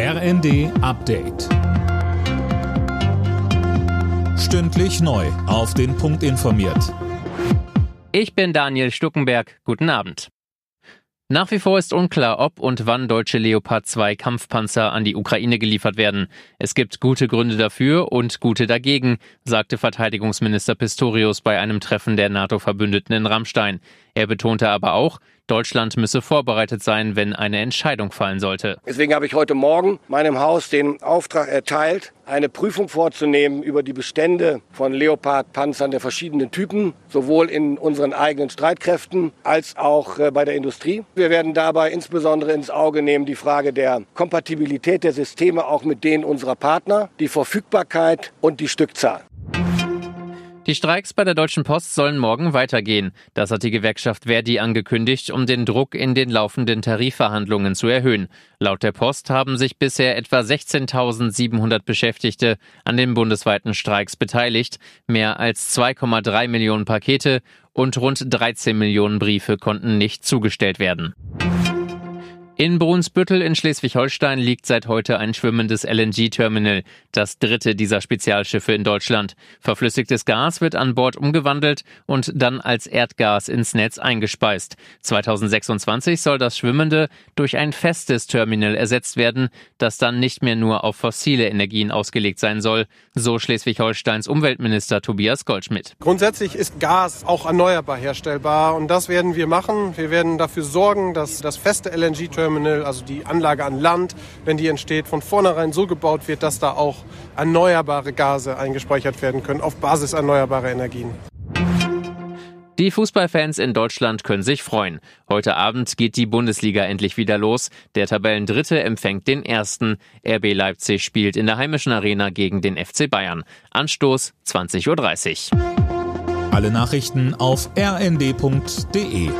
RND Update. Stündlich neu. Auf den Punkt informiert. Ich bin Daniel Stuckenberg. Guten Abend. Nach wie vor ist unklar, ob und wann deutsche Leopard 2 Kampfpanzer an die Ukraine geliefert werden. Es gibt gute Gründe dafür und gute dagegen, sagte Verteidigungsminister Pistorius bei einem Treffen der NATO-Verbündeten in Rammstein. Er betonte aber auch, Deutschland müsse vorbereitet sein, wenn eine Entscheidung fallen sollte. Deswegen habe ich heute Morgen meinem Haus den Auftrag erteilt, eine Prüfung vorzunehmen über die Bestände von Leopard-Panzern der verschiedenen Typen, sowohl in unseren eigenen Streitkräften als auch äh, bei der Industrie. Wir werden dabei insbesondere ins Auge nehmen die Frage der Kompatibilität der Systeme auch mit denen unserer Partner, die Verfügbarkeit und die Stückzahl. Die Streiks bei der Deutschen Post sollen morgen weitergehen. Das hat die Gewerkschaft Verdi angekündigt, um den Druck in den laufenden Tarifverhandlungen zu erhöhen. Laut der Post haben sich bisher etwa 16.700 Beschäftigte an den bundesweiten Streiks beteiligt. Mehr als 2,3 Millionen Pakete und rund 13 Millionen Briefe konnten nicht zugestellt werden. In Brunsbüttel in Schleswig-Holstein liegt seit heute ein schwimmendes LNG-Terminal, das dritte dieser Spezialschiffe in Deutschland. Verflüssigtes Gas wird an Bord umgewandelt und dann als Erdgas ins Netz eingespeist. 2026 soll das Schwimmende durch ein festes Terminal ersetzt werden, das dann nicht mehr nur auf fossile Energien ausgelegt sein soll, so Schleswig-Holsteins Umweltminister Tobias Goldschmidt. Grundsätzlich ist Gas auch erneuerbar herstellbar und das werden wir machen. Wir werden dafür sorgen, dass das feste LNG-Terminal Terminal, also die Anlage an Land, wenn die entsteht, von vornherein so gebaut wird, dass da auch erneuerbare Gase eingespeichert werden können auf Basis erneuerbarer Energien. Die Fußballfans in Deutschland können sich freuen. Heute Abend geht die Bundesliga endlich wieder los. Der Tabellendritte empfängt den ersten. RB Leipzig spielt in der heimischen Arena gegen den FC Bayern. Anstoß 20.30 Uhr. Alle Nachrichten auf rnd.de